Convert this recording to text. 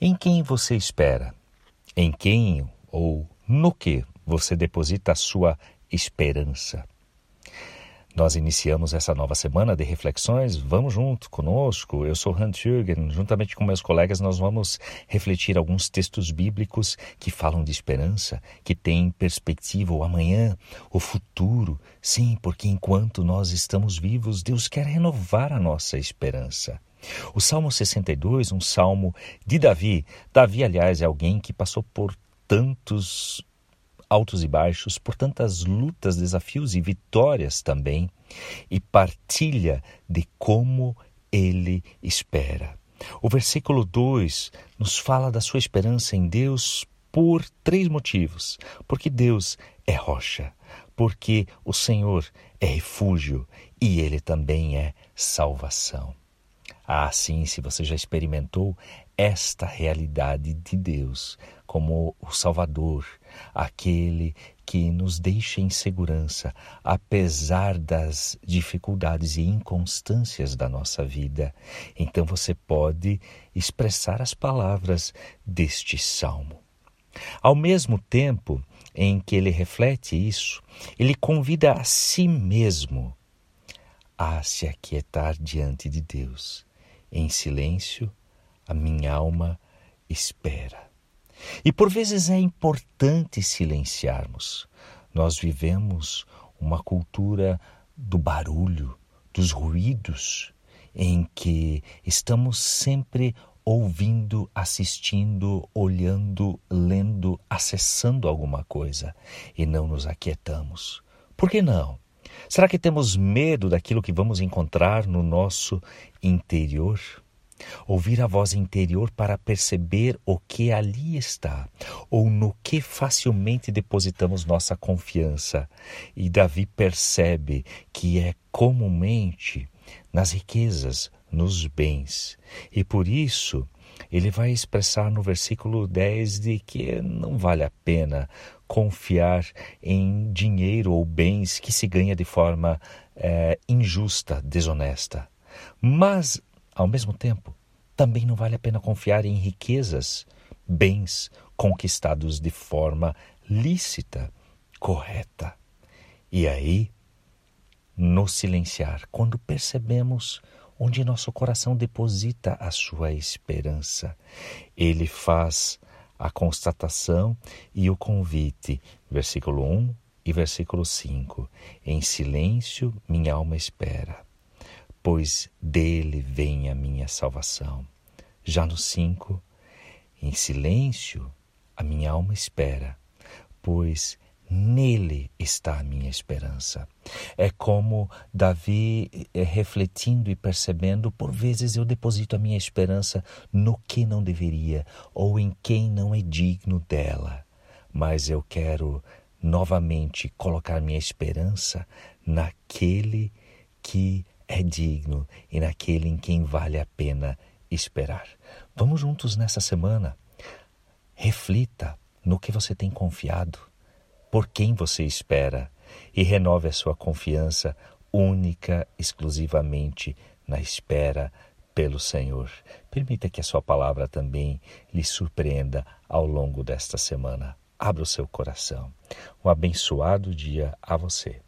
Em quem você espera? Em quem ou no que você deposita a sua esperança? Nós iniciamos essa nova semana de reflexões. Vamos junto conosco. Eu sou Hans Jürgen. Juntamente com meus colegas, nós vamos refletir alguns textos bíblicos que falam de esperança, que têm perspectiva o amanhã, o futuro. Sim, porque enquanto nós estamos vivos, Deus quer renovar a nossa esperança. O Salmo 62, um salmo de Davi. Davi, aliás, é alguém que passou por tantos altos e baixos, por tantas lutas, desafios e vitórias também, e partilha de como ele espera. O versículo 2 nos fala da sua esperança em Deus por três motivos: porque Deus é rocha, porque o Senhor é refúgio e ele também é salvação. Ah, sim, se você já experimentou esta realidade de Deus como o Salvador, aquele que nos deixa em segurança, apesar das dificuldades e inconstâncias da nossa vida. Então você pode expressar as palavras deste salmo. Ao mesmo tempo em que ele reflete isso, ele convida a si mesmo a se aquietar diante de Deus em silêncio, a minha alma espera. E por vezes é importante silenciarmos. Nós vivemos uma cultura do barulho, dos ruídos, em que estamos sempre ouvindo, assistindo, olhando, lendo, acessando alguma coisa e não nos aquietamos. Por que não? Será que temos medo daquilo que vamos encontrar no nosso interior? Ouvir a voz interior para perceber o que ali está, ou no que facilmente depositamos nossa confiança. E Davi percebe que é comumente nas riquezas, nos bens. E por isso, ele vai expressar no versículo 10 de que não vale a pena confiar em dinheiro ou bens que se ganha de forma é, injusta, desonesta. Mas, ao mesmo tempo, também não vale a pena confiar em riquezas, bens conquistados de forma lícita, correta. E aí, no silenciar, quando percebemos onde nosso coração deposita a sua esperança, ele faz a constatação e o convite, versículo 1 e versículo 5. Em silêncio minha alma espera, pois dele vem a minha salvação. Já no 5, em silêncio a minha alma espera, pois Nele está a minha esperança. É como Davi é, refletindo e percebendo, por vezes eu deposito a minha esperança no que não deveria ou em quem não é digno dela. Mas eu quero novamente colocar minha esperança naquele que é digno e naquele em quem vale a pena esperar. Vamos juntos nessa semana. Reflita no que você tem confiado por quem você espera e renove a sua confiança única, exclusivamente na espera pelo Senhor. Permita que a sua palavra também lhe surpreenda ao longo desta semana. Abra o seu coração. Um abençoado dia a você.